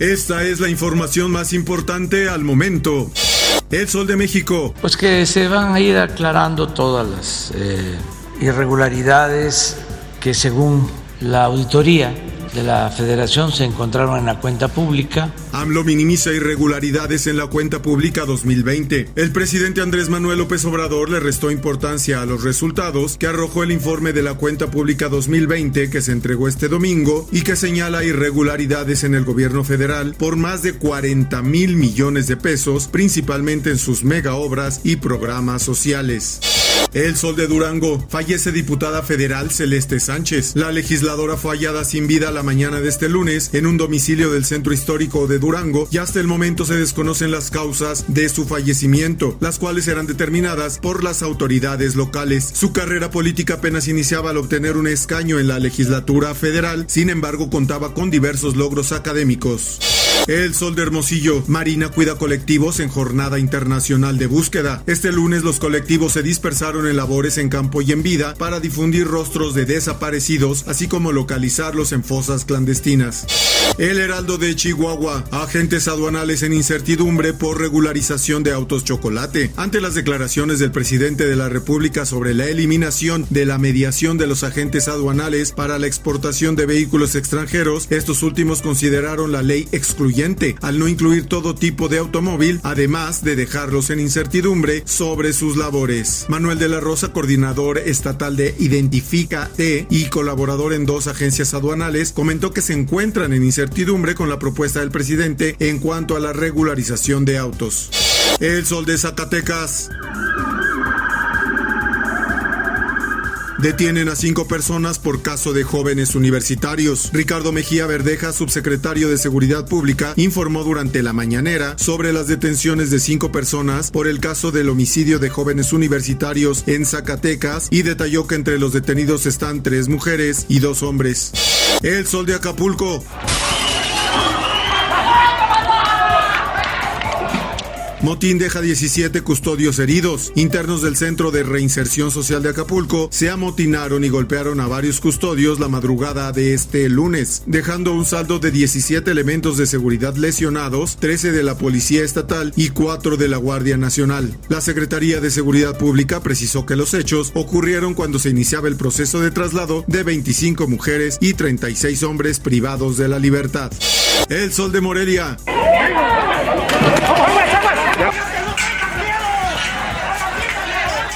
Esta es la información más importante al momento. El Sol de México. Pues que se van a ir aclarando todas las eh, irregularidades que según la auditoría de la federación se encontraron en la cuenta pública. AMLO minimiza irregularidades en la cuenta pública 2020. El presidente Andrés Manuel López Obrador le restó importancia a los resultados que arrojó el informe de la cuenta pública 2020 que se entregó este domingo y que señala irregularidades en el gobierno federal por más de 40 mil millones de pesos, principalmente en sus mega obras y programas sociales. El Sol de Durango. Fallece diputada federal Celeste Sánchez. La legisladora fue hallada sin vida la mañana de este lunes en un domicilio del centro histórico de Durango y hasta el momento se desconocen las causas de su fallecimiento, las cuales serán determinadas por las autoridades locales. Su carrera política apenas iniciaba al obtener un escaño en la legislatura federal, sin embargo contaba con diversos logros académicos. El Sol de Hermosillo. Marina cuida colectivos en jornada internacional de búsqueda. Este lunes los colectivos se dispersaron en labores en campo y en vida para difundir rostros de desaparecidos, así como localizarlos en fosas clandestinas. El Heraldo de Chihuahua. Agentes aduanales en incertidumbre por regularización de autos chocolate. Ante las declaraciones del presidente de la República sobre la eliminación de la mediación de los agentes aduanales para la exportación de vehículos extranjeros, estos últimos consideraron la ley excluyente al no incluir todo tipo de automóvil, además de dejarlos en incertidumbre sobre sus labores. Manuel de la Rosa, coordinador estatal de Identifícate y colaborador en dos agencias aduanales, comentó que se encuentran en incertidumbre con la propuesta del presidente en cuanto a la regularización de autos. El Sol de Zacatecas. Detienen a cinco personas por caso de jóvenes universitarios. Ricardo Mejía Verdeja, subsecretario de Seguridad Pública, informó durante la mañanera sobre las detenciones de cinco personas por el caso del homicidio de jóvenes universitarios en Zacatecas y detalló que entre los detenidos están tres mujeres y dos hombres. El Sol de Acapulco. Motín deja 17 custodios heridos. Internos del Centro de Reinserción Social de Acapulco se amotinaron y golpearon a varios custodios la madrugada de este lunes, dejando un saldo de 17 elementos de seguridad lesionados, 13 de la Policía Estatal y 4 de la Guardia Nacional. La Secretaría de Seguridad Pública precisó que los hechos ocurrieron cuando se iniciaba el proceso de traslado de 25 mujeres y 36 hombres privados de la libertad. El Sol de Morelia.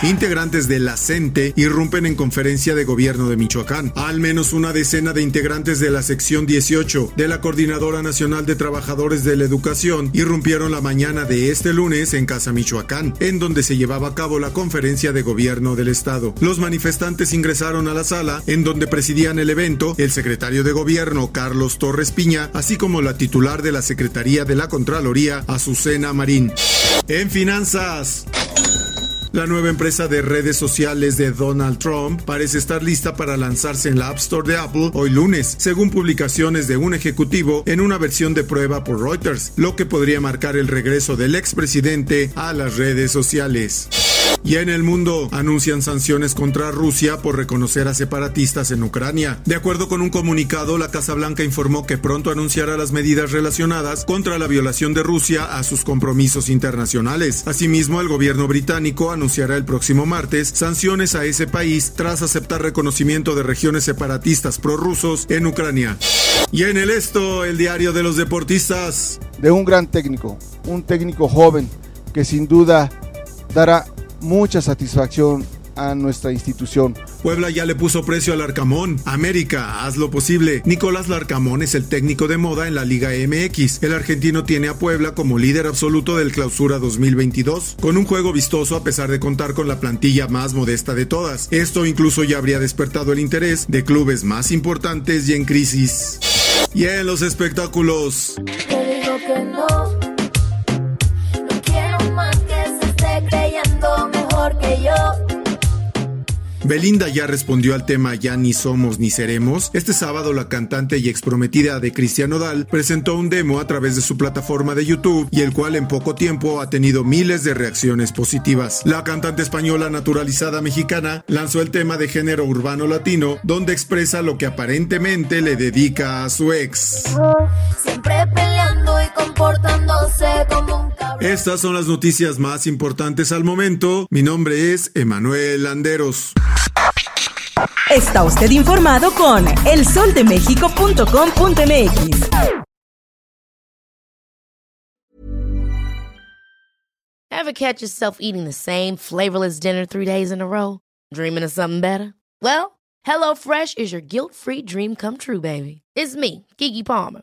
Integrantes de la CENTE irrumpen en conferencia de gobierno de Michoacán. Al menos una decena de integrantes de la sección 18 de la Coordinadora Nacional de Trabajadores de la Educación irrumpieron la mañana de este lunes en Casa Michoacán, en donde se llevaba a cabo la conferencia de gobierno del Estado. Los manifestantes ingresaron a la sala, en donde presidían el evento el secretario de gobierno Carlos Torres Piña, así como la titular de la Secretaría de la Contraloría, Azucena Marín. En finanzas. La nueva empresa de redes sociales de Donald Trump parece estar lista para lanzarse en la App Store de Apple hoy lunes, según publicaciones de un ejecutivo en una versión de prueba por Reuters, lo que podría marcar el regreso del expresidente a las redes sociales. Y en el mundo anuncian sanciones contra Rusia por reconocer a separatistas en Ucrania. De acuerdo con un comunicado, la Casa Blanca informó que pronto anunciará las medidas relacionadas contra la violación de Rusia a sus compromisos internacionales. Asimismo, el gobierno británico anunciará el próximo martes sanciones a ese país tras aceptar reconocimiento de regiones separatistas prorrusos en Ucrania. Y en el esto, el diario de los deportistas. De un gran técnico, un técnico joven que sin duda dará mucha satisfacción a nuestra institución. Puebla ya le puso precio al Arcamón. América, haz lo posible. Nicolás Larcamón es el técnico de moda en la Liga MX. El argentino tiene a Puebla como líder absoluto del Clausura 2022, con un juego vistoso a pesar de contar con la plantilla más modesta de todas. Esto incluso ya habría despertado el interés de clubes más importantes y en crisis. Y en los espectáculos. Belinda ya respondió al tema Ya ni somos ni seremos. Este sábado la cantante y exprometida de Cristian Odal presentó un demo a través de su plataforma de YouTube y el cual en poco tiempo ha tenido miles de reacciones positivas. La cantante española naturalizada mexicana lanzó el tema de género urbano latino donde expresa lo que aparentemente le dedica a su ex. Siempre peleando y comportándose Estas son las noticias más importantes al momento. Mi nombre es Emanuel Landeros. Está usted informado con elsoldemexico.com.mx. Ever catch yourself eating the same flavorless dinner three days in a row? Dreaming of something better? Well, HelloFresh is your guilt-free dream come true, baby. It's me, Kiki Palmer.